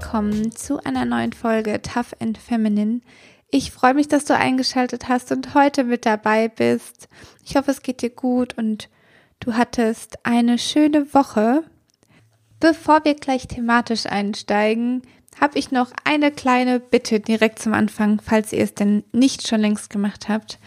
willkommen zu einer neuen Folge Tough and Feminine. Ich freue mich, dass du eingeschaltet hast und heute mit dabei bist. Ich hoffe, es geht dir gut und du hattest eine schöne Woche. Bevor wir gleich thematisch einsteigen, habe ich noch eine kleine Bitte direkt zum Anfang, falls ihr es denn nicht schon längst gemacht habt.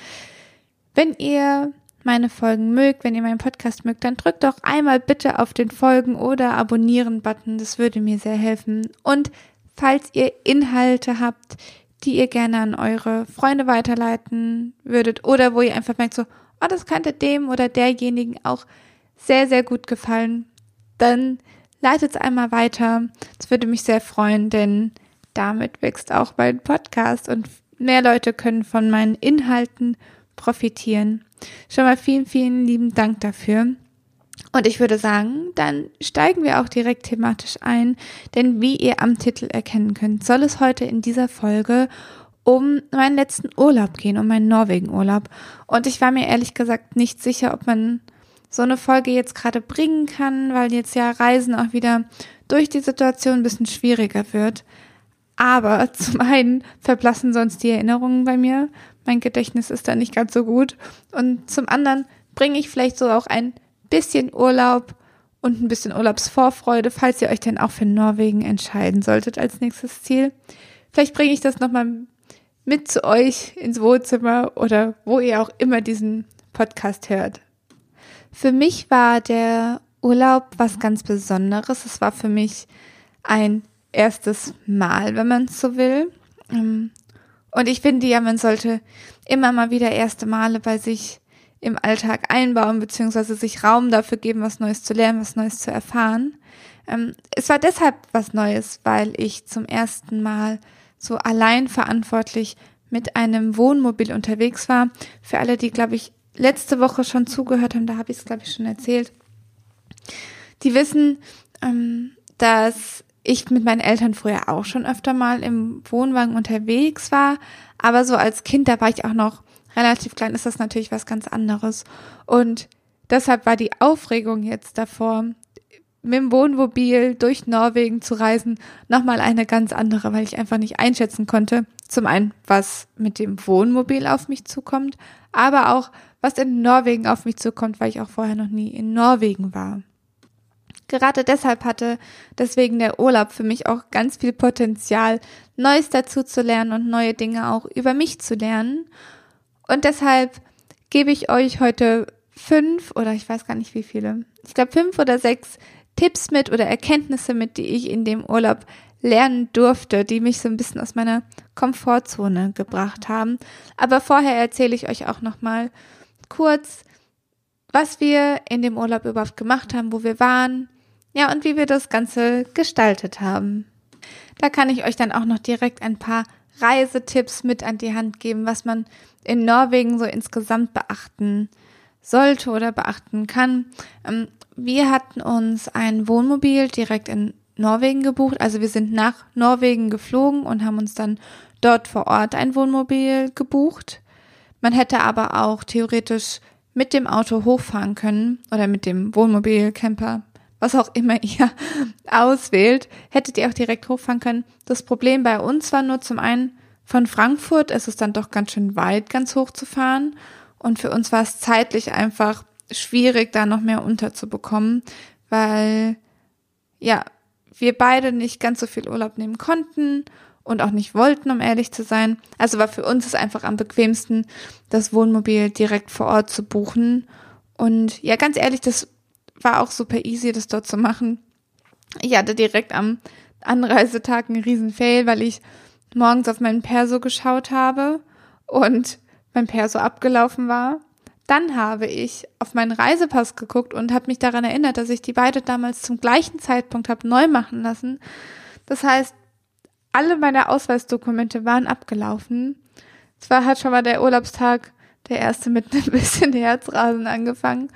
Wenn ihr meine Folgen mögt, wenn ihr meinen Podcast mögt, dann drückt doch einmal bitte auf den Folgen oder Abonnieren-Button. Das würde mir sehr helfen. Und falls ihr Inhalte habt, die ihr gerne an eure Freunde weiterleiten würdet oder wo ihr einfach merkt so, oh, das könnte dem oder derjenigen auch sehr, sehr gut gefallen, dann leitet es einmal weiter. Das würde mich sehr freuen, denn damit wächst auch mein Podcast und mehr Leute können von meinen Inhalten profitieren. Schon mal vielen, vielen lieben Dank dafür. Und ich würde sagen, dann steigen wir auch direkt thematisch ein, denn wie ihr am Titel erkennen könnt, soll es heute in dieser Folge um meinen letzten Urlaub gehen, um meinen Norwegen-Urlaub. Und ich war mir ehrlich gesagt nicht sicher, ob man so eine Folge jetzt gerade bringen kann, weil jetzt ja Reisen auch wieder durch die Situation ein bisschen schwieriger wird. Aber zum einen verblassen sonst die Erinnerungen bei mir mein Gedächtnis ist da nicht ganz so gut. Und zum anderen bringe ich vielleicht so auch ein bisschen Urlaub und ein bisschen Urlaubsvorfreude, falls ihr euch denn auch für Norwegen entscheiden solltet als nächstes Ziel. Vielleicht bringe ich das nochmal mit zu euch ins Wohnzimmer oder wo ihr auch immer diesen Podcast hört. Für mich war der Urlaub was ganz Besonderes. Es war für mich ein erstes Mal, wenn man es so will. Ähm, und ich finde ja, man sollte immer mal wieder erste Male bei sich im Alltag einbauen, beziehungsweise sich Raum dafür geben, was Neues zu lernen, was Neues zu erfahren. Ähm, es war deshalb was Neues, weil ich zum ersten Mal so allein verantwortlich mit einem Wohnmobil unterwegs war. Für alle, die, glaube ich, letzte Woche schon zugehört haben, da habe ich es, glaube ich, schon erzählt. Die wissen, ähm, dass ich mit meinen Eltern früher auch schon öfter mal im Wohnwagen unterwegs war, aber so als Kind, da war ich auch noch relativ klein, ist das natürlich was ganz anderes. Und deshalb war die Aufregung jetzt davor, mit dem Wohnmobil durch Norwegen zu reisen, nochmal eine ganz andere, weil ich einfach nicht einschätzen konnte, zum einen, was mit dem Wohnmobil auf mich zukommt, aber auch, was in Norwegen auf mich zukommt, weil ich auch vorher noch nie in Norwegen war. Gerade deshalb hatte deswegen der Urlaub für mich auch ganz viel Potenzial, Neues dazu zu lernen und neue Dinge auch über mich zu lernen. Und deshalb gebe ich euch heute fünf oder ich weiß gar nicht wie viele, ich glaube fünf oder sechs Tipps mit oder Erkenntnisse mit, die ich in dem Urlaub lernen durfte, die mich so ein bisschen aus meiner Komfortzone gebracht haben. Aber vorher erzähle ich euch auch noch mal kurz, was wir in dem Urlaub überhaupt gemacht haben, wo wir waren, ja, und wie wir das Ganze gestaltet haben. Da kann ich euch dann auch noch direkt ein paar Reisetipps mit an die Hand geben, was man in Norwegen so insgesamt beachten sollte oder beachten kann. Ähm, wir hatten uns ein Wohnmobil direkt in Norwegen gebucht. Also wir sind nach Norwegen geflogen und haben uns dann dort vor Ort ein Wohnmobil gebucht. Man hätte aber auch theoretisch mit dem Auto hochfahren können oder mit dem Wohnmobil, Camper, was auch immer ihr auswählt, hättet ihr auch direkt hochfahren können. Das Problem bei uns war nur zum einen, von Frankfurt ist es dann doch ganz schön weit, ganz hoch zu fahren. Und für uns war es zeitlich einfach schwierig, da noch mehr unterzubekommen, weil, ja, wir beide nicht ganz so viel Urlaub nehmen konnten und auch nicht wollten, um ehrlich zu sein. Also war für uns es einfach am bequemsten, das Wohnmobil direkt vor Ort zu buchen. Und ja, ganz ehrlich, das war auch super easy, das dort zu machen. Ich hatte direkt am Anreisetag einen riesen Fail, weil ich morgens auf meinen Perso geschaut habe und mein Perso abgelaufen war. Dann habe ich auf meinen Reisepass geguckt und habe mich daran erinnert, dass ich die beide damals zum gleichen Zeitpunkt habe neu machen lassen. Das heißt, alle meine Ausweisdokumente waren abgelaufen. Es war halt schon mal der Urlaubstag, der erste mit ein bisschen Herzrasen angefangen.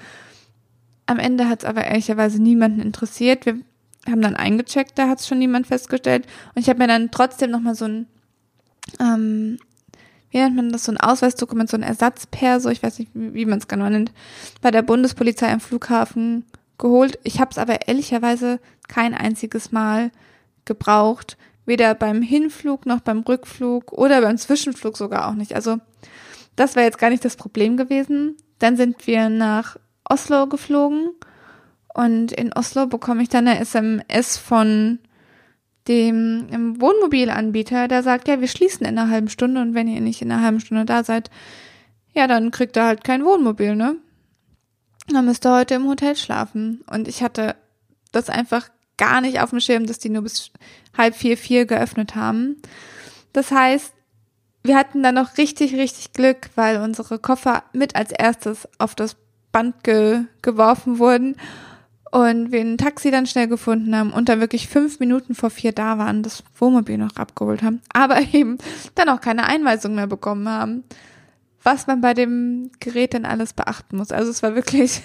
Am Ende hat es aber ehrlicherweise niemanden interessiert. Wir haben dann eingecheckt, da hat es schon niemand festgestellt. Und ich habe mir dann trotzdem nochmal so ein, ähm, wie nennt man das, so ein Ausweisdokument, so ein Ersatzperso, ich weiß nicht, wie, man es genau nennt, bei der Bundespolizei am Flughafen geholt. Ich habe es aber ehrlicherweise kein einziges Mal gebraucht. Weder beim Hinflug noch beim Rückflug oder beim Zwischenflug sogar auch nicht. Also das wäre jetzt gar nicht das Problem gewesen. Dann sind wir nach Oslo geflogen und in Oslo bekomme ich dann eine SMS von dem Wohnmobilanbieter, der sagt, ja, wir schließen in einer halben Stunde und wenn ihr nicht in einer halben Stunde da seid, ja, dann kriegt ihr halt kein Wohnmobil, ne? Dann müsst ihr heute im Hotel schlafen. Und ich hatte das einfach gar nicht auf dem Schirm, dass die nur bis halb vier, vier geöffnet haben. Das heißt, wir hatten dann noch richtig, richtig Glück, weil unsere Koffer mit als erstes auf das Band ge geworfen wurden und wir ein Taxi dann schnell gefunden haben und dann wirklich fünf Minuten vor vier da waren, das Wohnmobil noch abgeholt haben, aber eben dann auch keine Einweisung mehr bekommen haben, was man bei dem Gerät denn alles beachten muss. Also es war wirklich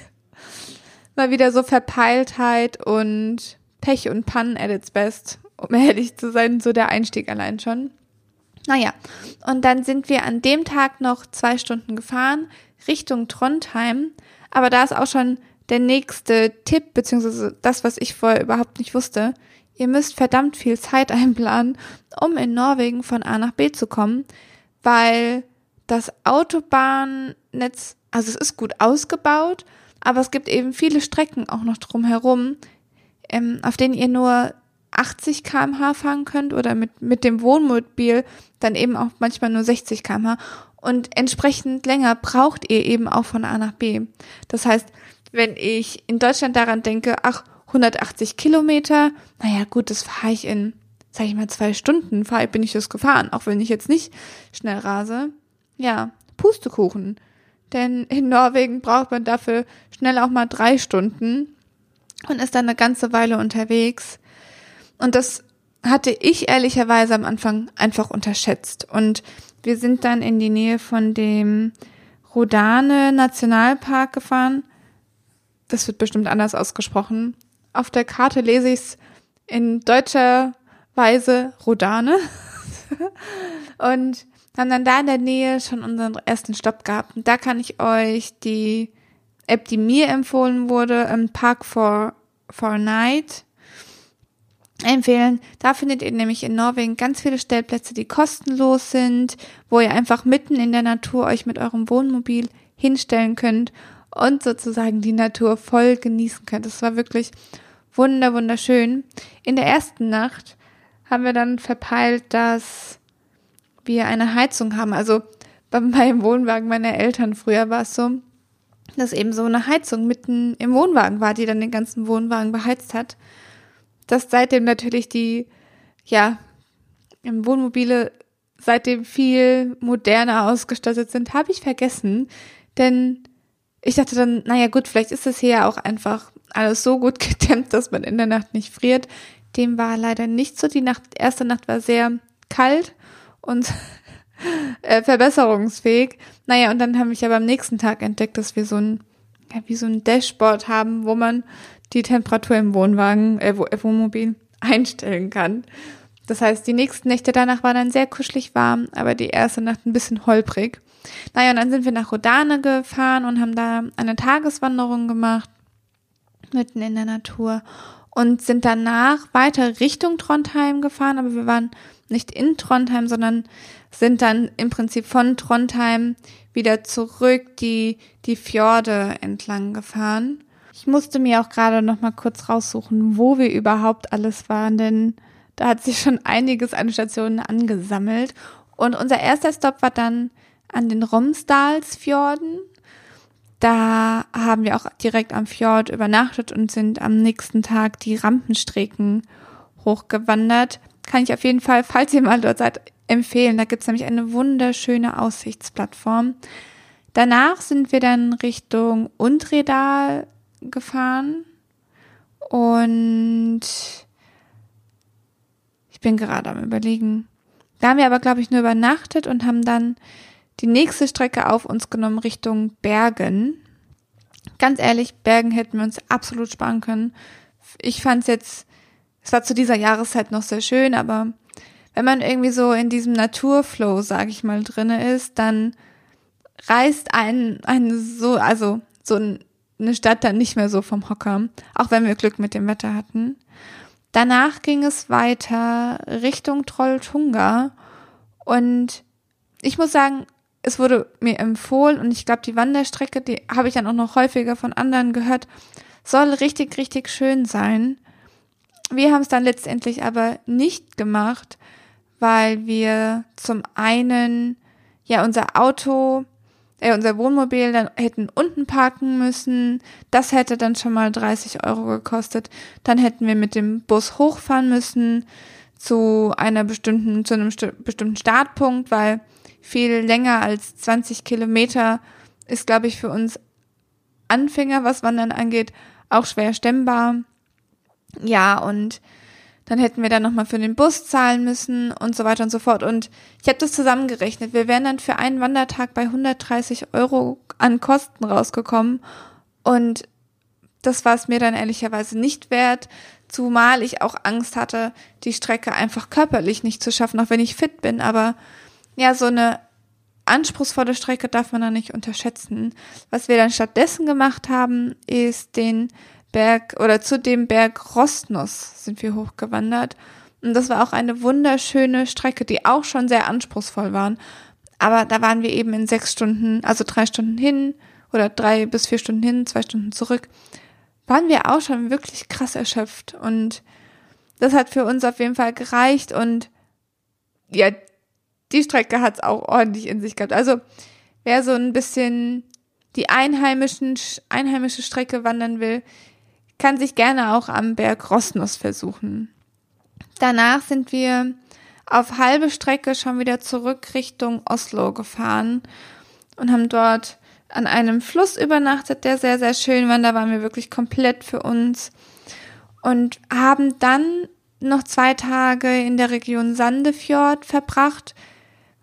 mal wieder so Verpeiltheit und Pech und Pannen at its best, um ehrlich zu sein, so der Einstieg allein schon. Naja, und dann sind wir an dem Tag noch zwei Stunden gefahren Richtung Trondheim. Aber da ist auch schon der nächste Tipp, beziehungsweise das, was ich vorher überhaupt nicht wusste. Ihr müsst verdammt viel Zeit einplanen, um in Norwegen von A nach B zu kommen, weil das Autobahnnetz, also es ist gut ausgebaut, aber es gibt eben viele Strecken auch noch drumherum, ähm, auf denen ihr nur 80 kmh fahren könnt oder mit, mit dem Wohnmobil dann eben auch manchmal nur 60 kmh. Und entsprechend länger braucht ihr eben auch von A nach B. Das heißt, wenn ich in Deutschland daran denke, ach, 180 Kilometer, naja gut, das fahre ich in, sag ich mal, zwei Stunden, fahr, bin ich das gefahren, auch wenn ich jetzt nicht schnell rase. Ja, Pustekuchen. Denn in Norwegen braucht man dafür schnell auch mal drei Stunden und ist dann eine ganze Weile unterwegs. Und das hatte ich ehrlicherweise am Anfang einfach unterschätzt. Und wir sind dann in die Nähe von dem Rodane Nationalpark gefahren. Das wird bestimmt anders ausgesprochen. Auf der Karte lese ich es in deutscher Weise Rodane. und haben dann da in der Nähe schon unseren ersten Stopp gehabt. Und da kann ich euch die App, die mir empfohlen wurde, im Park for, for Night empfehlen. Da findet ihr nämlich in Norwegen ganz viele Stellplätze, die kostenlos sind, wo ihr einfach mitten in der Natur euch mit eurem Wohnmobil hinstellen könnt und sozusagen die Natur voll genießen könnt. Das war wirklich wunder wunderschön. In der ersten Nacht haben wir dann verpeilt, dass wir eine Heizung haben. Also bei meinem Wohnwagen meiner Eltern früher war es so, dass eben so eine Heizung mitten im Wohnwagen war, die dann den ganzen Wohnwagen beheizt hat dass seitdem natürlich die, ja, Wohnmobile seitdem viel moderner ausgestattet sind, habe ich vergessen. Denn ich dachte dann, naja gut, vielleicht ist es hier ja auch einfach alles so gut gedämmt, dass man in der Nacht nicht friert. Dem war leider nicht so. Die Nacht, erste Nacht war sehr kalt und äh, verbesserungsfähig. Naja, und dann habe ich aber am nächsten Tag entdeckt, dass wir so ein, ja, wie so ein Dashboard haben, wo man die Temperatur im Wohnwagen, äh, Wohnmobil einstellen kann. Das heißt, die nächsten Nächte danach waren dann sehr kuschelig warm, aber die erste Nacht ein bisschen holprig. Naja, und dann sind wir nach Rodane gefahren und haben da eine Tageswanderung gemacht, mitten in der Natur und sind danach weiter Richtung Trondheim gefahren, aber wir waren nicht in Trondheim, sondern sind dann im Prinzip von Trondheim wieder zurück die, die Fjorde entlang gefahren. Ich musste mir auch gerade noch mal kurz raussuchen, wo wir überhaupt alles waren, denn da hat sich schon einiges an Stationen angesammelt. Und unser erster Stopp war dann an den Romsdalsfjorden. Da haben wir auch direkt am Fjord übernachtet und sind am nächsten Tag die Rampenstrecken hochgewandert. Kann ich auf jeden Fall, falls ihr mal dort seid, empfehlen. Da gibt's nämlich eine wunderschöne Aussichtsplattform. Danach sind wir dann Richtung Untredal gefahren und ich bin gerade am überlegen. Da haben wir aber, glaube ich, nur übernachtet und haben dann die nächste Strecke auf uns genommen Richtung Bergen. Ganz ehrlich, Bergen hätten wir uns absolut sparen können. Ich fand es jetzt, es war zu dieser Jahreszeit noch sehr schön, aber wenn man irgendwie so in diesem Naturflow, sag ich mal, drinne ist, dann reißt ein, ein so, also so ein eine Stadt dann nicht mehr so vom Hocker, auch wenn wir Glück mit dem Wetter hatten. Danach ging es weiter Richtung Trolltunga und ich muss sagen, es wurde mir empfohlen und ich glaube, die Wanderstrecke, die habe ich dann auch noch häufiger von anderen gehört, soll richtig, richtig schön sein. Wir haben es dann letztendlich aber nicht gemacht, weil wir zum einen ja unser Auto, äh, unser Wohnmobil dann hätten unten parken müssen. Das hätte dann schon mal 30 Euro gekostet. Dann hätten wir mit dem Bus hochfahren müssen zu einer bestimmten, zu einem bestimmten Startpunkt, weil viel länger als 20 Kilometer ist, glaube ich, für uns Anfänger, was Wandern angeht, auch schwer stemmbar. Ja, und dann hätten wir dann nochmal für den Bus zahlen müssen und so weiter und so fort. Und ich habe das zusammengerechnet. Wir wären dann für einen Wandertag bei 130 Euro an Kosten rausgekommen. Und das war es mir dann ehrlicherweise nicht wert, zumal ich auch Angst hatte, die Strecke einfach körperlich nicht zu schaffen, auch wenn ich fit bin. Aber ja, so eine anspruchsvolle Strecke darf man da nicht unterschätzen. Was wir dann stattdessen gemacht haben, ist den Berg oder zu dem Berg Rostnuss sind wir hochgewandert. Und das war auch eine wunderschöne Strecke, die auch schon sehr anspruchsvoll waren. Aber da waren wir eben in sechs Stunden, also drei Stunden hin oder drei bis vier Stunden hin, zwei Stunden zurück, waren wir auch schon wirklich krass erschöpft. Und das hat für uns auf jeden Fall gereicht. Und ja, die Strecke hat es auch ordentlich in sich gehabt. Also wer so ein bisschen die einheimischen, einheimische Strecke wandern will, kann sich gerne auch am Berg Rosnos versuchen. Danach sind wir auf halbe Strecke schon wieder zurück Richtung Oslo gefahren und haben dort an einem Fluss übernachtet, der sehr, sehr schön war. Da waren wir wirklich komplett für uns und haben dann noch zwei Tage in der Region Sandefjord verbracht.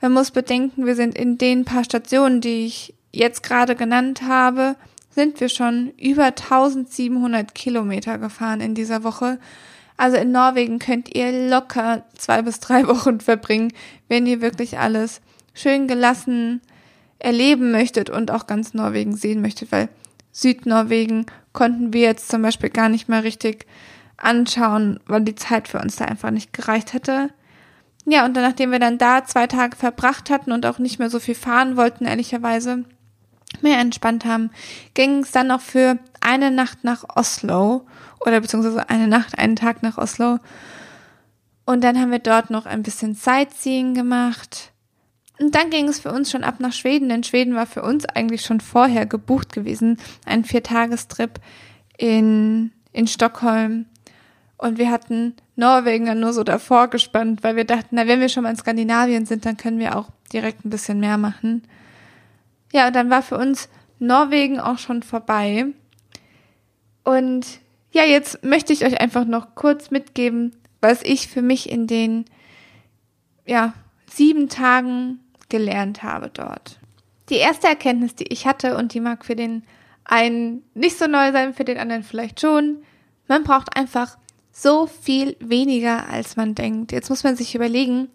Man muss bedenken, wir sind in den paar Stationen, die ich jetzt gerade genannt habe, sind wir schon über 1700 Kilometer gefahren in dieser Woche. Also in Norwegen könnt ihr locker zwei bis drei Wochen verbringen, wenn ihr wirklich alles schön gelassen erleben möchtet und auch ganz Norwegen sehen möchtet, weil Südnorwegen konnten wir jetzt zum Beispiel gar nicht mehr richtig anschauen, weil die Zeit für uns da einfach nicht gereicht hätte. Ja, und dann, nachdem wir dann da zwei Tage verbracht hatten und auch nicht mehr so viel fahren wollten, ehrlicherweise, mehr entspannt haben, ging es dann noch für eine Nacht nach Oslo oder beziehungsweise eine Nacht, einen Tag nach Oslo. Und dann haben wir dort noch ein bisschen Sightseeing gemacht. Und dann ging es für uns schon ab nach Schweden, denn Schweden war für uns eigentlich schon vorher gebucht gewesen. Ein Viertagestrip in, in Stockholm. Und wir hatten Norwegen dann nur so davor gespannt, weil wir dachten, na, wenn wir schon mal in Skandinavien sind, dann können wir auch direkt ein bisschen mehr machen. Ja, und dann war für uns Norwegen auch schon vorbei. Und ja, jetzt möchte ich euch einfach noch kurz mitgeben, was ich für mich in den, ja, sieben Tagen gelernt habe dort. Die erste Erkenntnis, die ich hatte, und die mag für den einen nicht so neu sein, für den anderen vielleicht schon, man braucht einfach so viel weniger, als man denkt. Jetzt muss man sich überlegen,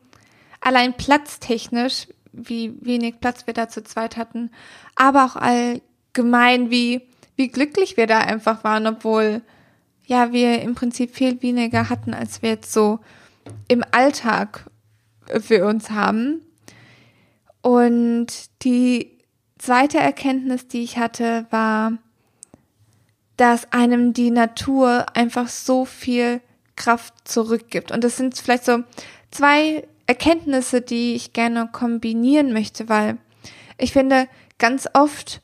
allein platztechnisch, wie wenig Platz wir da zu zweit hatten, aber auch allgemein, wie, wie glücklich wir da einfach waren, obwohl ja wir im Prinzip viel weniger hatten, als wir jetzt so im Alltag für uns haben. Und die zweite Erkenntnis, die ich hatte, war, dass einem die Natur einfach so viel Kraft zurückgibt. Und das sind vielleicht so zwei Erkenntnisse, die ich gerne kombinieren möchte, weil ich finde, ganz oft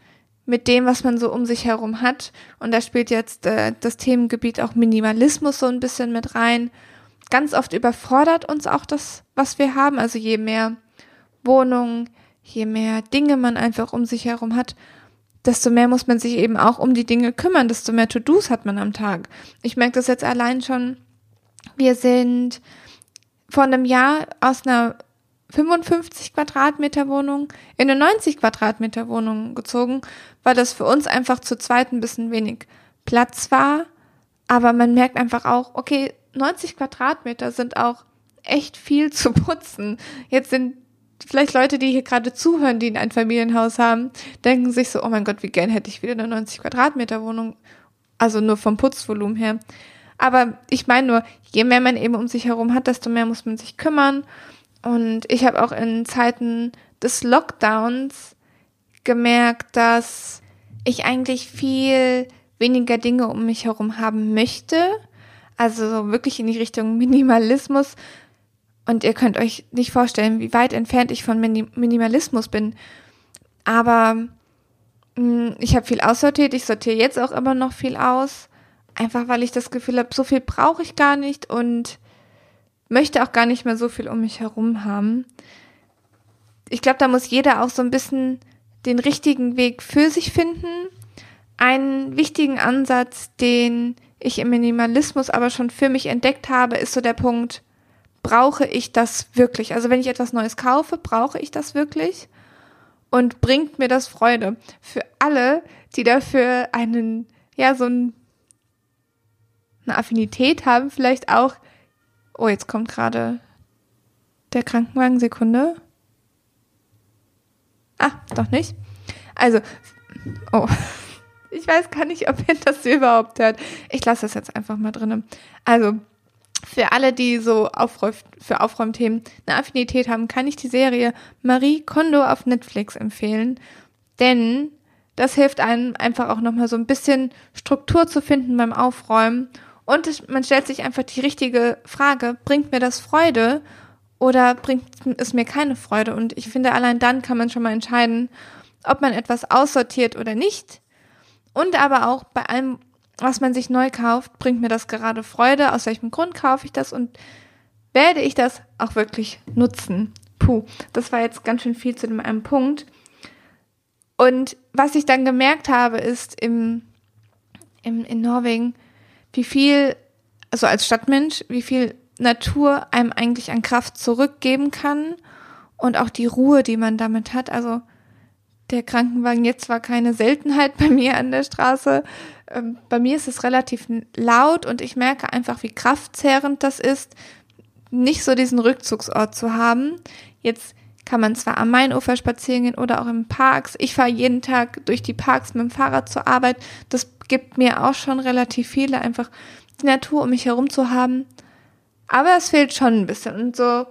mit dem, was man so um sich herum hat, und da spielt jetzt äh, das Themengebiet auch Minimalismus so ein bisschen mit rein, ganz oft überfordert uns auch das, was wir haben. Also je mehr Wohnungen, je mehr Dinge man einfach um sich herum hat, desto mehr muss man sich eben auch um die Dinge kümmern, desto mehr To-Dos hat man am Tag. Ich merke das jetzt allein schon. Wir sind vor einem Jahr aus einer 55 Quadratmeter Wohnung in eine 90 Quadratmeter Wohnung gezogen, weil das für uns einfach zu zweit ein bisschen wenig Platz war. Aber man merkt einfach auch, okay, 90 Quadratmeter sind auch echt viel zu putzen. Jetzt sind vielleicht Leute, die hier gerade zuhören, die ein Familienhaus haben, denken sich so, oh mein Gott, wie gern hätte ich wieder eine 90 Quadratmeter Wohnung. Also nur vom Putzvolumen her. Aber ich meine nur, je mehr man eben um sich herum hat, desto mehr muss man sich kümmern. Und ich habe auch in Zeiten des Lockdowns gemerkt, dass ich eigentlich viel weniger Dinge um mich herum haben möchte. Also wirklich in die Richtung Minimalismus. Und ihr könnt euch nicht vorstellen, wie weit entfernt ich von Minimalismus bin. Aber mh, hm, ich habe viel aussortiert. Ich sortiere jetzt auch immer noch viel aus. Einfach weil ich das Gefühl habe, so viel brauche ich gar nicht und möchte auch gar nicht mehr so viel um mich herum haben. Ich glaube, da muss jeder auch so ein bisschen den richtigen Weg für sich finden. Einen wichtigen Ansatz, den ich im Minimalismus aber schon für mich entdeckt habe, ist so der Punkt, brauche ich das wirklich? Also wenn ich etwas Neues kaufe, brauche ich das wirklich? Und bringt mir das Freude? Für alle, die dafür einen, ja, so ein, eine Affinität haben, vielleicht auch, oh, jetzt kommt gerade der Krankenwagen, Sekunde. Ah, doch nicht. Also, oh, ich weiß gar nicht, ob ihr das überhaupt hört. Ich lasse das jetzt einfach mal drinnen. Also, für alle, die so Aufräum, für Aufräumthemen eine Affinität haben, kann ich die Serie Marie Kondo auf Netflix empfehlen. Denn das hilft einem einfach auch nochmal so ein bisschen Struktur zu finden beim Aufräumen. Und man stellt sich einfach die richtige Frage, bringt mir das Freude oder bringt es mir keine Freude? Und ich finde, allein dann kann man schon mal entscheiden, ob man etwas aussortiert oder nicht. Und aber auch bei allem, was man sich neu kauft, bringt mir das gerade Freude? Aus welchem Grund kaufe ich das? Und werde ich das auch wirklich nutzen? Puh, das war jetzt ganz schön viel zu dem einen Punkt. Und was ich dann gemerkt habe, ist im, im, in Norwegen, wie viel, also als Stadtmensch, wie viel Natur einem eigentlich an Kraft zurückgeben kann und auch die Ruhe, die man damit hat. Also der Krankenwagen jetzt war keine Seltenheit bei mir an der Straße. Ähm, bei mir ist es relativ laut und ich merke einfach, wie kraftzehrend das ist, nicht so diesen Rückzugsort zu haben. Jetzt kann man zwar am Mainufer spazieren gehen oder auch in Parks. Ich fahre jeden Tag durch die Parks mit dem Fahrrad zur Arbeit. Das gibt mir auch schon relativ viele, einfach die Natur um mich herum zu haben. Aber es fehlt schon ein bisschen. Und so,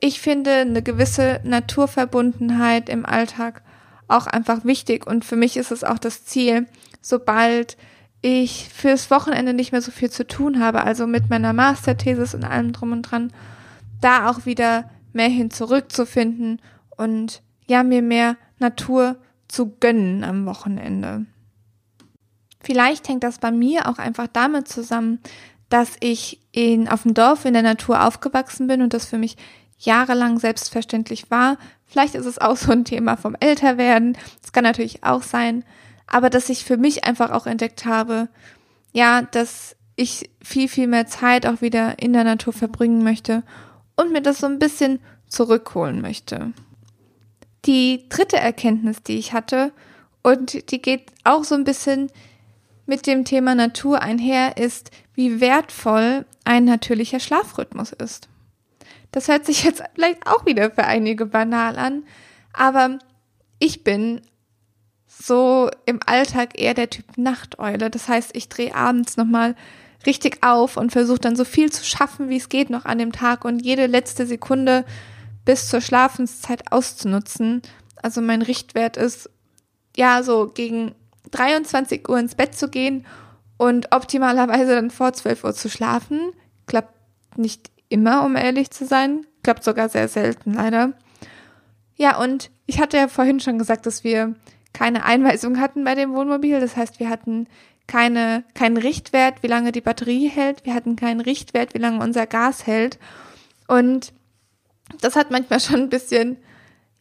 ich finde eine gewisse Naturverbundenheit im Alltag auch einfach wichtig. Und für mich ist es auch das Ziel, sobald ich fürs Wochenende nicht mehr so viel zu tun habe, also mit meiner Masterthesis und allem drum und dran, da auch wieder mehr hin zurückzufinden und ja, mir mehr Natur zu gönnen am Wochenende. Vielleicht hängt das bei mir auch einfach damit zusammen, dass ich in, auf dem Dorf in der Natur aufgewachsen bin und das für mich jahrelang selbstverständlich war. Vielleicht ist es auch so ein Thema vom Älterwerden. Das kann natürlich auch sein. Aber dass ich für mich einfach auch entdeckt habe, ja, dass ich viel, viel mehr Zeit auch wieder in der Natur verbringen möchte und mir das so ein bisschen zurückholen möchte. Die dritte Erkenntnis, die ich hatte, und die geht auch so ein bisschen mit dem Thema Natur einher, ist, wie wertvoll ein natürlicher Schlafrhythmus ist. Das hört sich jetzt vielleicht auch wieder für einige banal an, aber ich bin so im Alltag eher der Typ Nachteule. Das heißt, ich drehe abends nochmal richtig auf und versuche dann so viel zu schaffen, wie es geht noch an dem Tag und jede letzte Sekunde bis zur Schlafenszeit auszunutzen. Also mein Richtwert ist, ja, so gegen 23 Uhr ins Bett zu gehen und optimalerweise dann vor 12 Uhr zu schlafen. Klappt nicht immer, um ehrlich zu sein. Klappt sogar sehr selten, leider. Ja, und ich hatte ja vorhin schon gesagt, dass wir keine Einweisung hatten bei dem Wohnmobil. Das heißt, wir hatten keine, keinen Richtwert, wie lange die Batterie hält. Wir hatten keinen Richtwert, wie lange unser Gas hält. Und das hat manchmal schon ein bisschen,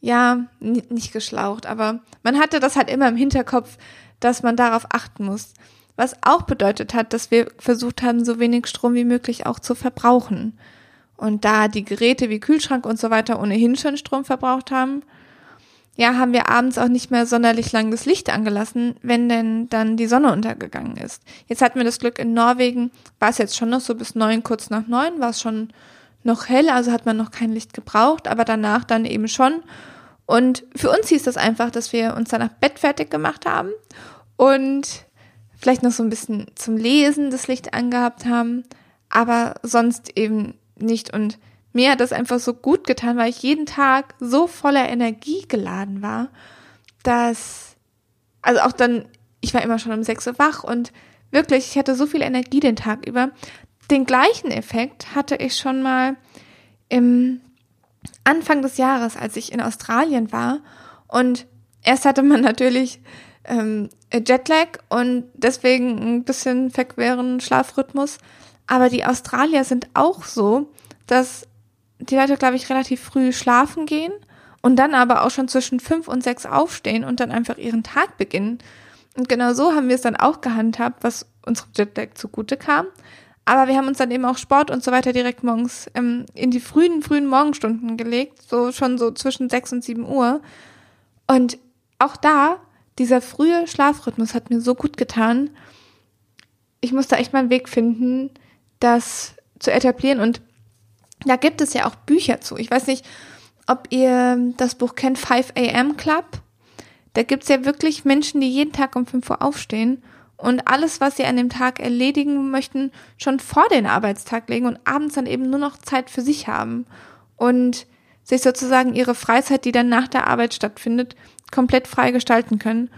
ja, nicht geschlaucht, aber man hatte das halt immer im Hinterkopf, dass man darauf achten muss. Was auch bedeutet hat, dass wir versucht haben, so wenig Strom wie möglich auch zu verbrauchen. Und da die Geräte wie Kühlschrank und so weiter ohnehin schon Strom verbraucht haben, ja, haben wir abends auch nicht mehr sonderlich lang das Licht angelassen, wenn denn dann die Sonne untergegangen ist. Jetzt hatten wir das Glück in Norwegen, war es jetzt schon noch so bis neun, kurz nach neun, war es schon noch hell, also hat man noch kein Licht gebraucht, aber danach dann eben schon. Und für uns hieß das einfach, dass wir uns danach Bett fertig gemacht haben und vielleicht noch so ein bisschen zum Lesen das Licht angehabt haben, aber sonst eben nicht. Und mir hat das einfach so gut getan, weil ich jeden Tag so voller Energie geladen war, dass, also auch dann, ich war immer schon um 6 Uhr wach und wirklich, ich hatte so viel Energie den Tag über. Den gleichen Effekt hatte ich schon mal im Anfang des Jahres, als ich in Australien war. Und erst hatte man natürlich ähm, Jetlag und deswegen ein bisschen verqueren Schlafrhythmus. Aber die Australier sind auch so, dass die Leute, glaube ich, relativ früh schlafen gehen und dann aber auch schon zwischen fünf und sechs aufstehen und dann einfach ihren Tag beginnen. Und genau so haben wir es dann auch gehandhabt, was unserem Jetlag zugute kam. Aber wir haben uns dann eben auch Sport und so weiter direkt morgens ähm, in die frühen, frühen Morgenstunden gelegt, so schon so zwischen sechs und sieben Uhr. Und auch da, dieser frühe Schlafrhythmus hat mir so gut getan. Ich musste echt mal einen Weg finden, das zu etablieren. Und da gibt es ja auch Bücher zu. Ich weiß nicht, ob ihr das Buch kennt, 5 AM Club. Da gibt es ja wirklich Menschen, die jeden Tag um 5 Uhr aufstehen und alles, was sie an dem Tag erledigen möchten, schon vor den Arbeitstag legen und abends dann eben nur noch Zeit für sich haben und sich sozusagen ihre Freizeit, die dann nach der Arbeit stattfindet, komplett frei gestalten können.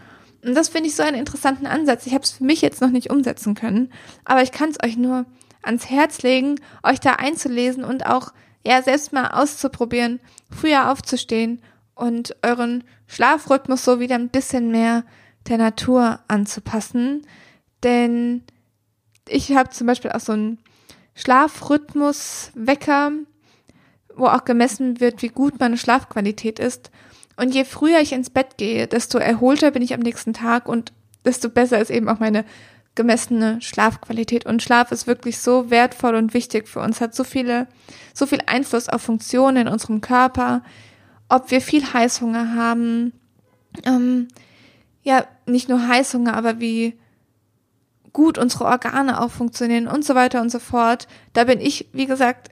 Und das finde ich so einen interessanten Ansatz. Ich habe es für mich jetzt noch nicht umsetzen können, aber ich kann es euch nur ans Herz legen, euch da einzulesen und auch ja selbst mal auszuprobieren, früher aufzustehen und euren Schlafrhythmus so wieder ein bisschen mehr der Natur anzupassen. Denn ich habe zum Beispiel auch so einen Schlafrhythmus-Wecker, wo auch gemessen wird, wie gut meine Schlafqualität ist. Und je früher ich ins Bett gehe, desto erholter bin ich am nächsten Tag und desto besser ist eben auch meine gemessene Schlafqualität. Und Schlaf ist wirklich so wertvoll und wichtig für uns, hat so viele, so viel Einfluss auf Funktionen in unserem Körper, ob wir viel Heißhunger haben, ähm, ja, nicht nur Heißhunger, aber wie gut unsere Organe auch funktionieren und so weiter und so fort. Da bin ich, wie gesagt,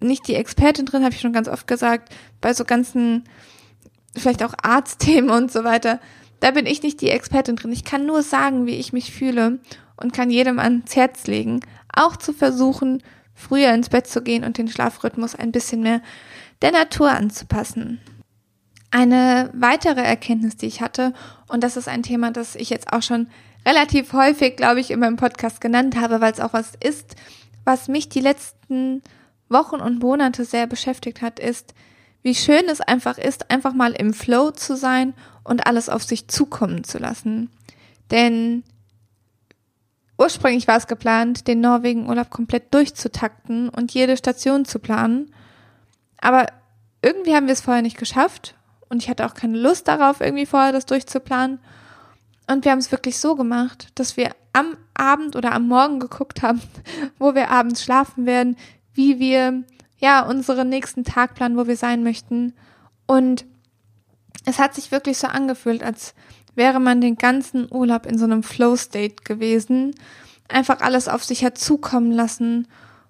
nicht die Expertin drin, habe ich schon ganz oft gesagt, bei so ganzen, vielleicht auch Arztthemen und so weiter. Da bin ich nicht die Expertin drin. Ich kann nur sagen, wie ich mich fühle und kann jedem ans Herz legen, auch zu versuchen, früher ins Bett zu gehen und den Schlafrhythmus ein bisschen mehr der Natur anzupassen. Eine weitere Erkenntnis, die ich hatte, und das ist ein Thema, das ich jetzt auch schon relativ häufig, glaube ich, in meinem Podcast genannt habe, weil es auch was ist, was mich die letzten Wochen und Monate sehr beschäftigt hat, ist, wie schön es einfach ist, einfach mal im Flow zu sein und alles auf sich zukommen zu lassen. Denn ursprünglich war es geplant, den Norwegen-Urlaub komplett durchzutakten und jede Station zu planen. Aber irgendwie haben wir es vorher nicht geschafft und ich hatte auch keine Lust darauf, irgendwie vorher das durchzuplanen. Und wir haben es wirklich so gemacht, dass wir am Abend oder am Morgen geguckt haben, wo wir abends schlafen werden, wie wir ja unseren nächsten Tag planen, wo wir sein möchten. Und es hat sich wirklich so angefühlt, als wäre man den ganzen Urlaub in so einem Flow-State gewesen, einfach alles auf sich hat zukommen lassen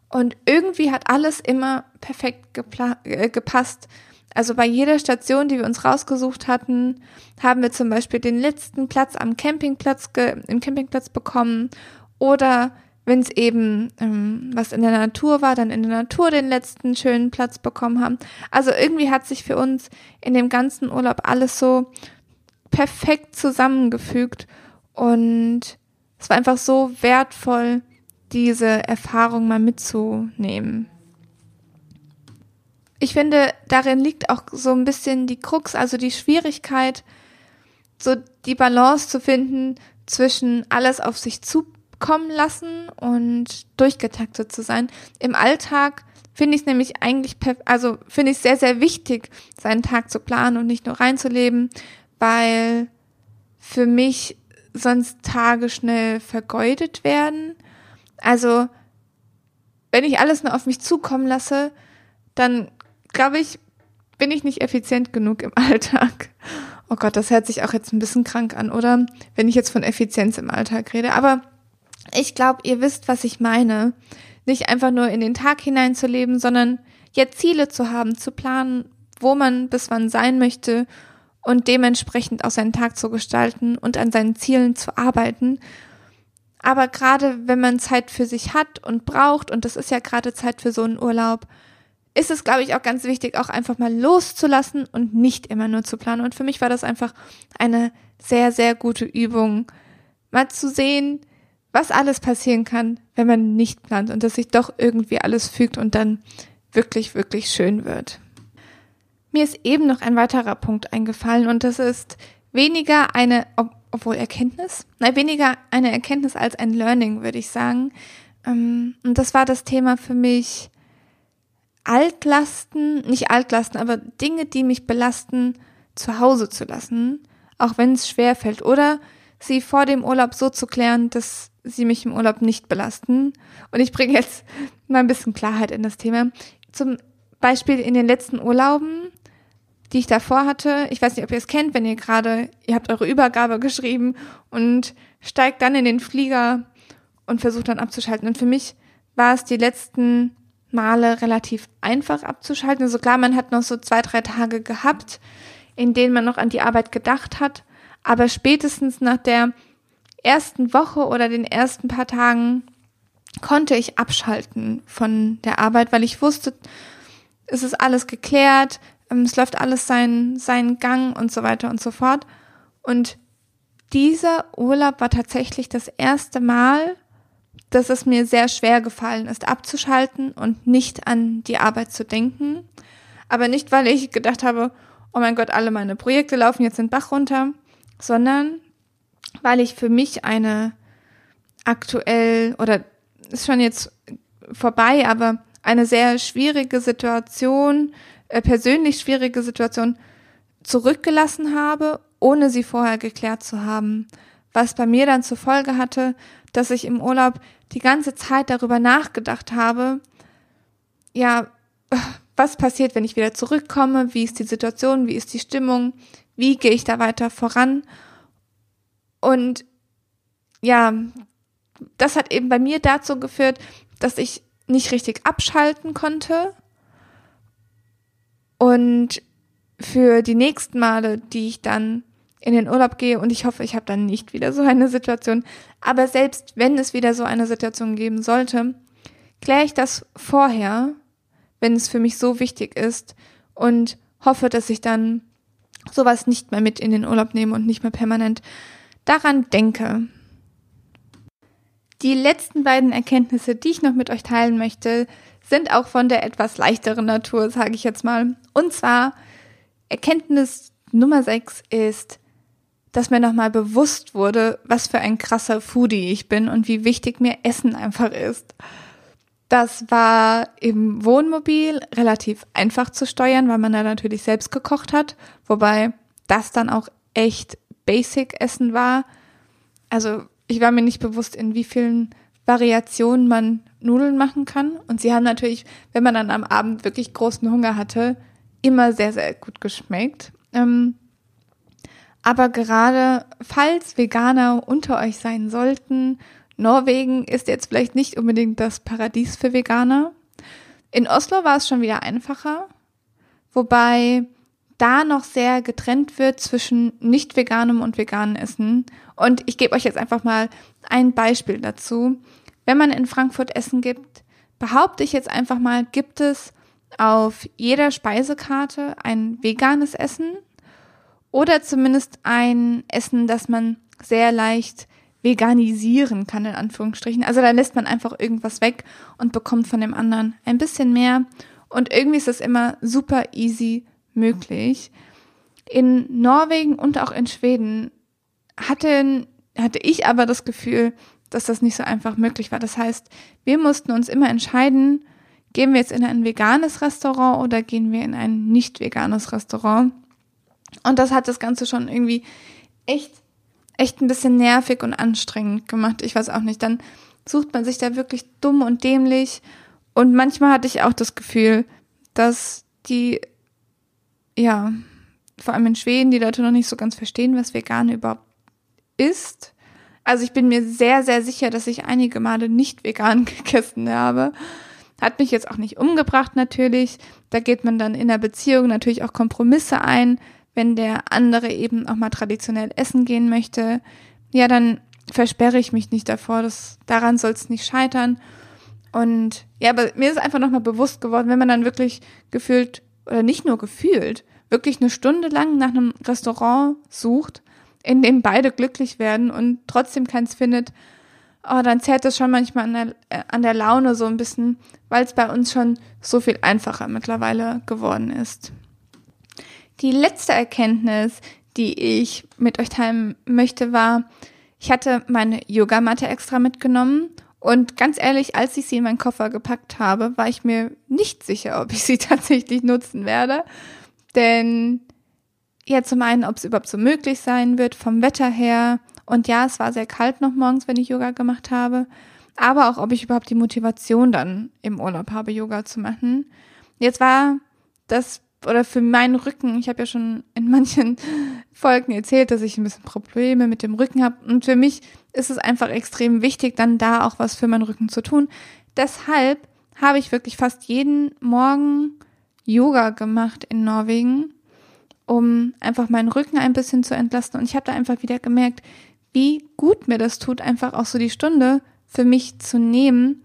und irgendwie hat alles immer perfekt äh, gepasst. Also bei jeder Station, die wir uns rausgesucht hatten, haben wir zum Beispiel den letzten Platz am Campingplatz im Campingplatz bekommen oder wenn es eben ähm, was in der Natur war, dann in der Natur den letzten schönen Platz bekommen haben. Also irgendwie hat sich für uns in dem ganzen Urlaub alles so perfekt zusammengefügt und es war einfach so wertvoll, diese Erfahrung mal mitzunehmen ich finde, darin liegt auch so ein bisschen die Krux, also die Schwierigkeit, so die Balance zu finden zwischen alles auf sich zukommen lassen und durchgetaktet zu sein. Im Alltag finde ich es nämlich eigentlich, also finde ich sehr, sehr wichtig, seinen Tag zu planen und nicht nur reinzuleben, weil für mich sonst Tage schnell vergeudet werden. Also, wenn ich alles nur auf mich zukommen lasse, dann glaube ich, bin ich nicht effizient genug im Alltag. Oh Gott, das hört sich auch jetzt ein bisschen krank an, oder? Wenn ich jetzt von Effizienz im Alltag rede. Aber ich glaube, ihr wisst, was ich meine. Nicht einfach nur in den Tag hineinzuleben, sondern ja Ziele zu haben, zu planen, wo man bis wann sein möchte und dementsprechend auch seinen Tag zu gestalten und an seinen Zielen zu arbeiten. Aber gerade wenn man Zeit für sich hat und braucht, und das ist ja gerade Zeit für so einen Urlaub, ist es, glaube ich, auch ganz wichtig, auch einfach mal loszulassen und nicht immer nur zu planen. Und für mich war das einfach eine sehr, sehr gute Übung, mal zu sehen, was alles passieren kann, wenn man nicht plant und dass sich doch irgendwie alles fügt und dann wirklich, wirklich schön wird. Mir ist eben noch ein weiterer Punkt eingefallen und das ist weniger eine, obwohl Erkenntnis, nein, weniger eine Erkenntnis als ein Learning, würde ich sagen. Ähm, und das war das Thema für mich Altlasten, nicht Altlasten, aber Dinge, die mich belasten, zu Hause zu lassen, auch wenn es schwer fällt. Oder sie vor dem Urlaub so zu klären, dass sie mich im Urlaub nicht belasten. Und ich bringe jetzt mal ein bisschen Klarheit in das Thema. Zum Beispiel in den letzten Urlauben, die ich davor hatte. Ich weiß nicht, ob ihr es kennt, wenn ihr gerade, ihr habt eure Übergabe geschrieben und steigt dann in den Flieger und versucht dann abzuschalten. Und für mich war es die letzten Male relativ einfach abzuschalten. Also klar, man hat noch so zwei, drei Tage gehabt, in denen man noch an die Arbeit gedacht hat. Aber spätestens nach der ersten Woche oder den ersten paar Tagen konnte ich abschalten von der Arbeit, weil ich wusste, es ist alles geklärt, ähm, es läuft alles seinen, seinen Gang und so weiter und so fort. Und dieser Urlaub war tatsächlich das erste Mal, dass es mir sehr schwer gefallen ist, abzuschalten und nicht an die Arbeit zu denken. Aber nicht, weil ich gedacht habe, oh mein Gott, alle meine Projekte laufen jetzt den Bach runter, sondern weil ich für mich eine aktuell oder ist schon jetzt vorbei, aber eine sehr schwierige Situation, äh, persönlich schwierige Situation zurückgelassen habe, ohne sie vorher geklärt zu haben. Was bei mir dann zur Folge hatte, dass ich im Urlaub die ganze Zeit darüber nachgedacht habe, ja, was passiert, wenn ich wieder zurückkomme, wie ist die Situation, wie ist die Stimmung, wie gehe ich da weiter voran. Und ja, das hat eben bei mir dazu geführt, dass ich nicht richtig abschalten konnte. Und für die nächsten Male, die ich dann in den Urlaub gehe, und ich hoffe, ich habe dann nicht wieder so eine Situation, aber selbst wenn es wieder so eine Situation geben sollte, kläre ich das vorher, wenn es für mich so wichtig ist und hoffe, dass ich dann sowas nicht mehr mit in den Urlaub nehme und nicht mehr permanent daran denke. Die letzten beiden Erkenntnisse, die ich noch mit euch teilen möchte, sind auch von der etwas leichteren Natur, sage ich jetzt mal. Und zwar Erkenntnis Nummer 6 ist, dass mir nochmal bewusst wurde, was für ein krasser Foodie ich bin und wie wichtig mir Essen einfach ist. Das war im Wohnmobil relativ einfach zu steuern, weil man da natürlich selbst gekocht hat, wobei das dann auch echt Basic-Essen war. Also ich war mir nicht bewusst, in wie vielen Variationen man Nudeln machen kann. Und sie haben natürlich, wenn man dann am Abend wirklich großen Hunger hatte, immer sehr, sehr gut geschmeckt. Ähm, aber gerade falls Veganer unter euch sein sollten, Norwegen ist jetzt vielleicht nicht unbedingt das Paradies für Veganer. In Oslo war es schon wieder einfacher, wobei da noch sehr getrennt wird zwischen nicht veganem und veganem Essen. Und ich gebe euch jetzt einfach mal ein Beispiel dazu. Wenn man in Frankfurt Essen gibt, behaupte ich jetzt einfach mal, gibt es auf jeder Speisekarte ein veganes Essen oder zumindest ein Essen, das man sehr leicht veganisieren kann, in Anführungsstrichen. Also da lässt man einfach irgendwas weg und bekommt von dem anderen ein bisschen mehr. Und irgendwie ist es immer super easy möglich. In Norwegen und auch in Schweden hatte, hatte ich aber das Gefühl, dass das nicht so einfach möglich war. Das heißt, wir mussten uns immer entscheiden, gehen wir jetzt in ein veganes Restaurant oder gehen wir in ein nicht veganes Restaurant. Und das hat das Ganze schon irgendwie echt, echt ein bisschen nervig und anstrengend gemacht. Ich weiß auch nicht. Dann sucht man sich da wirklich dumm und dämlich. Und manchmal hatte ich auch das Gefühl, dass die ja, vor allem in Schweden, die Leute noch nicht so ganz verstehen, was vegan überhaupt ist. Also ich bin mir sehr, sehr sicher, dass ich einige Male nicht vegan gegessen habe. Hat mich jetzt auch nicht umgebracht natürlich. Da geht man dann in der Beziehung natürlich auch Kompromisse ein. Wenn der andere eben auch mal traditionell essen gehen möchte, ja, dann versperre ich mich nicht davor. Das, daran soll es nicht scheitern. Und ja, aber mir ist einfach nochmal bewusst geworden, wenn man dann wirklich gefühlt, oder nicht nur gefühlt, wirklich eine Stunde lang nach einem Restaurant sucht, in dem beide glücklich werden und trotzdem keins findet, oh, dann zählt das schon manchmal an der, äh, an der Laune so ein bisschen, weil es bei uns schon so viel einfacher mittlerweile geworden ist. Die letzte Erkenntnis, die ich mit euch teilen möchte, war, ich hatte meine Yogamatte extra mitgenommen und ganz ehrlich, als ich sie in meinen Koffer gepackt habe, war ich mir nicht sicher, ob ich sie tatsächlich nutzen werde. Denn ja, zum einen, ob es überhaupt so möglich sein wird vom Wetter her. Und ja, es war sehr kalt noch morgens, wenn ich Yoga gemacht habe. Aber auch, ob ich überhaupt die Motivation dann im Urlaub habe, Yoga zu machen. Jetzt war das oder für meinen Rücken, ich habe ja schon in manchen Folgen erzählt, dass ich ein bisschen Probleme mit dem Rücken habe. Und für mich ist es einfach extrem wichtig, dann da auch was für meinen Rücken zu tun. Deshalb habe ich wirklich fast jeden Morgen Yoga gemacht in Norwegen, um einfach meinen Rücken ein bisschen zu entlasten. Und ich habe da einfach wieder gemerkt, wie gut mir das tut, einfach auch so die Stunde für mich zu nehmen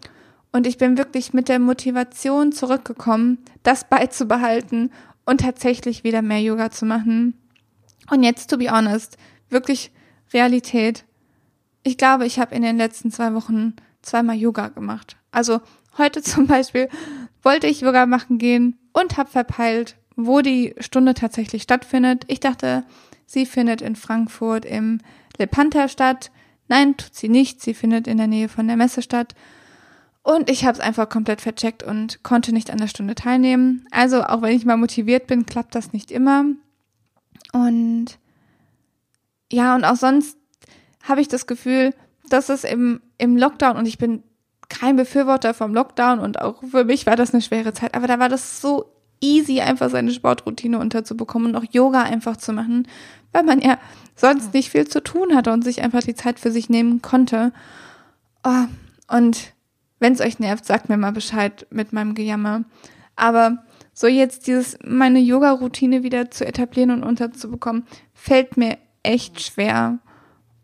und ich bin wirklich mit der Motivation zurückgekommen, das beizubehalten und tatsächlich wieder mehr Yoga zu machen. Und jetzt, to be honest, wirklich Realität. Ich glaube, ich habe in den letzten zwei Wochen zweimal Yoga gemacht. Also heute zum Beispiel wollte ich Yoga machen gehen und habe verpeilt, wo die Stunde tatsächlich stattfindet. Ich dachte, sie findet in Frankfurt im Lepanta statt. Nein, tut sie nicht. Sie findet in der Nähe von der Messe statt. Und ich habe es einfach komplett vercheckt und konnte nicht an der Stunde teilnehmen. Also auch wenn ich mal motiviert bin, klappt das nicht immer. Und ja, und auch sonst habe ich das Gefühl, dass es im, im Lockdown, und ich bin kein Befürworter vom Lockdown und auch für mich war das eine schwere Zeit, aber da war das so easy, einfach seine Sportroutine unterzubekommen und auch Yoga einfach zu machen, weil man ja sonst nicht viel zu tun hatte und sich einfach die Zeit für sich nehmen konnte. Oh, und wenn es euch nervt, sagt mir mal Bescheid mit meinem Gejammer. Aber so jetzt dieses, meine Yoga-Routine wieder zu etablieren und unterzubekommen, fällt mir echt schwer.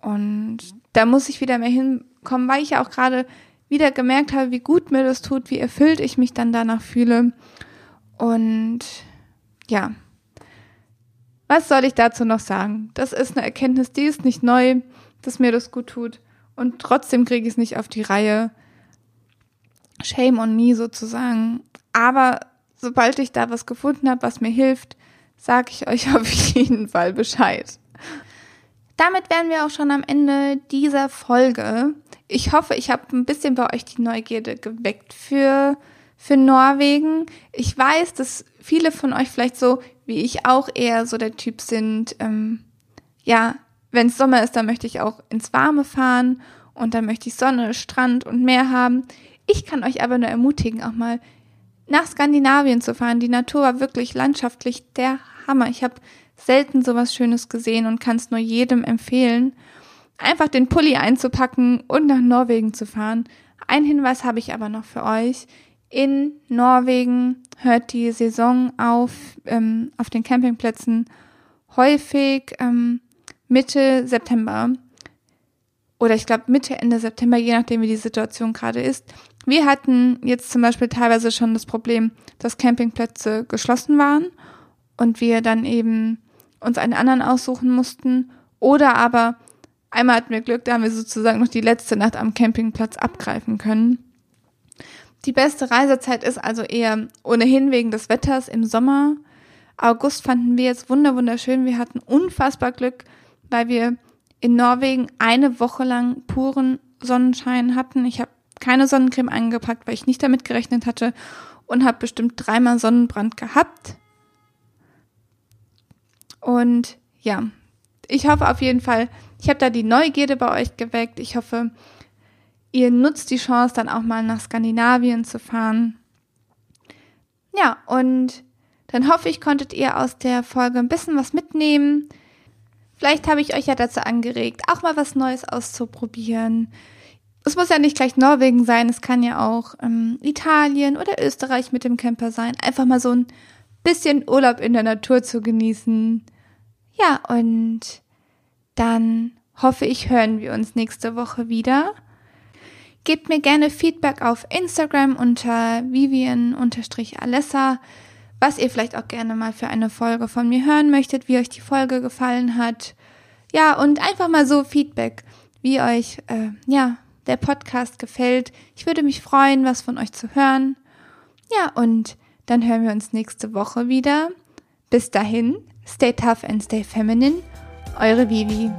Und da muss ich wieder mehr hinkommen, weil ich ja auch gerade wieder gemerkt habe, wie gut mir das tut, wie erfüllt ich mich dann danach fühle. Und ja, was soll ich dazu noch sagen? Das ist eine Erkenntnis, die ist nicht neu, dass mir das gut tut. Und trotzdem kriege ich es nicht auf die Reihe, Shame on me sozusagen. Aber sobald ich da was gefunden habe, was mir hilft, sage ich euch auf jeden Fall Bescheid. Damit wären wir auch schon am Ende dieser Folge. Ich hoffe, ich habe ein bisschen bei euch die Neugierde geweckt für, für Norwegen. Ich weiß, dass viele von euch vielleicht so wie ich auch eher so der Typ sind, ähm, ja, wenn es Sommer ist, dann möchte ich auch ins Warme fahren und dann möchte ich Sonne, Strand und Meer haben. Ich kann euch aber nur ermutigen, auch mal nach Skandinavien zu fahren. Die Natur war wirklich landschaftlich der Hammer. Ich habe selten sowas Schönes gesehen und kann es nur jedem empfehlen, einfach den Pulli einzupacken und nach Norwegen zu fahren. Ein Hinweis habe ich aber noch für euch. In Norwegen hört die Saison auf, ähm, auf den Campingplätzen häufig ähm, Mitte September oder ich glaube Mitte, Ende September, je nachdem wie die Situation gerade ist. Wir hatten jetzt zum Beispiel teilweise schon das Problem, dass Campingplätze geschlossen waren und wir dann eben uns einen anderen aussuchen mussten. Oder aber einmal hatten wir Glück, da haben wir sozusagen noch die letzte Nacht am Campingplatz abgreifen können. Die beste Reisezeit ist also eher ohnehin wegen des Wetters im Sommer. August fanden wir jetzt wunderschön. Wir hatten unfassbar Glück, weil wir in Norwegen eine Woche lang puren Sonnenschein hatten. Ich habe keine Sonnencreme eingepackt, weil ich nicht damit gerechnet hatte und habe bestimmt dreimal Sonnenbrand gehabt. Und ja, ich hoffe auf jeden Fall, ich habe da die Neugierde bei euch geweckt. Ich hoffe, ihr nutzt die Chance, dann auch mal nach Skandinavien zu fahren. Ja, und dann hoffe ich, konntet ihr aus der Folge ein bisschen was mitnehmen. Vielleicht habe ich euch ja dazu angeregt, auch mal was Neues auszuprobieren es muss ja nicht gleich Norwegen sein, es kann ja auch ähm, Italien oder Österreich mit dem Camper sein. Einfach mal so ein bisschen Urlaub in der Natur zu genießen. Ja, und dann hoffe ich, hören wir uns nächste Woche wieder. Gebt mir gerne Feedback auf Instagram unter Vivian-Alessa, was ihr vielleicht auch gerne mal für eine Folge von mir hören möchtet, wie euch die Folge gefallen hat. Ja, und einfach mal so Feedback, wie euch, äh, ja, der Podcast gefällt. Ich würde mich freuen, was von euch zu hören. Ja, und dann hören wir uns nächste Woche wieder. Bis dahin, stay tough and stay feminine. Eure Vivi.